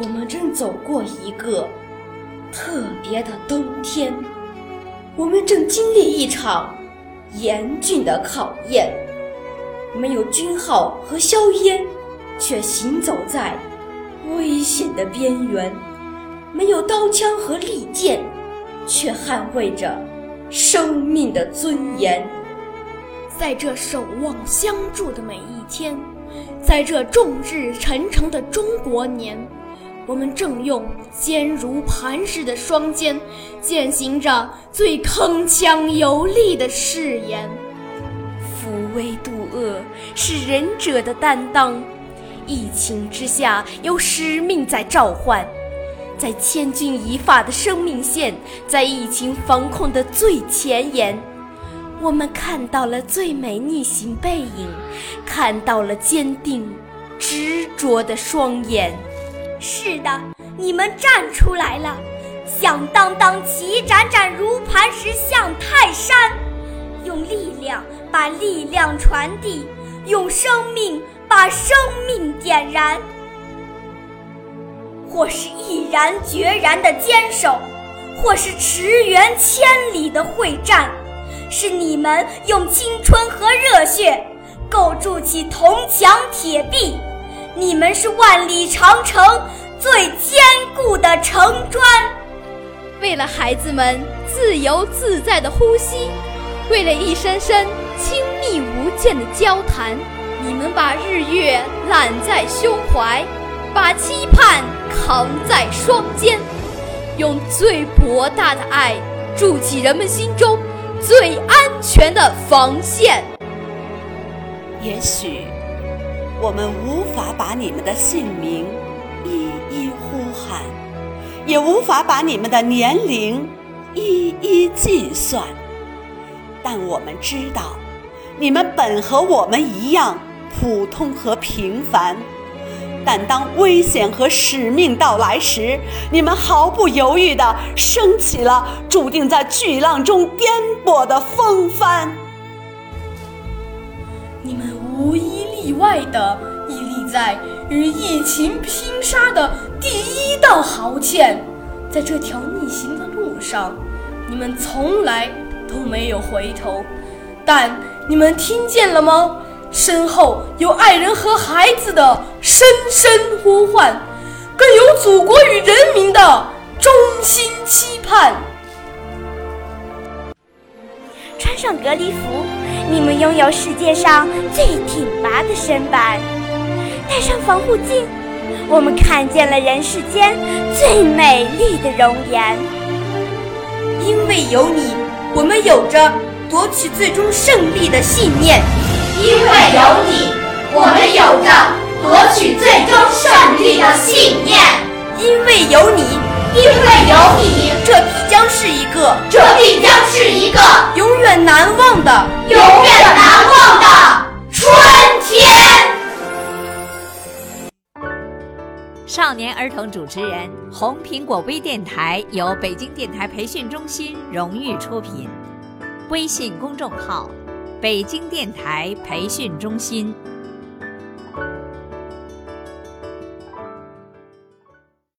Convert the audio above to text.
我们正走过一个特别的冬天，我们正经历一场严峻的考验。没有军号和硝烟，却行走在危险的边缘；没有刀枪和利剑，却捍卫着生命的尊严。在这守望相助的每一天，在这众志成城的中国年。我们正用坚如磐石的双肩，践行着最铿锵有力的誓言。扶危渡厄是仁者的担当，疫情之下有使命在召唤，在千钧一发的生命线，在疫情防控的最前沿，我们看到了最美逆行背影，看到了坚定执着的双眼。是的，你们站出来了，响当当，旗展展，如磐石向泰山，用力量把力量传递，用生命把生命点燃。或是毅然决然的坚守，或是驰援千里的会战，是你们用青春和热血构筑起铜墙铁壁。你们是万里长城最坚固的城砖，为了孩子们自由自在的呼吸，为了一声声亲密无间的交谈，你们把日月揽在胸怀，把期盼扛在双肩，用最博大的爱筑起人们心中最安全的防线。也许。我们无法把你们的姓名一一呼喊，也无法把你们的年龄一一计算，但我们知道，你们本和我们一样普通和平凡。但当危险和使命到来时，你们毫不犹豫地升起了注定在巨浪中颠簸的风帆。你们无一外的屹立在与疫情拼杀的第一道壕堑，在这条逆行的路上，你们从来都没有回头。但你们听见了吗？身后有爱人和孩子的深深呼唤，更有祖国与人民的衷心期盼。穿上隔离服。你们拥有世界上最挺拔的身板，戴上防护镜，我们看见了人世间最美丽的容颜。因为有你，我们有着夺取最终胜利的信念。因为有你，我们有着夺取最终胜利的信念。因为有你，因为有你，这必将是一个，这是一个永远难忘的。永远难忘的春天。少年儿童主持人，红苹果微电台由北京电台培训中心荣誉出品，微信公众号：北京电台培训中心。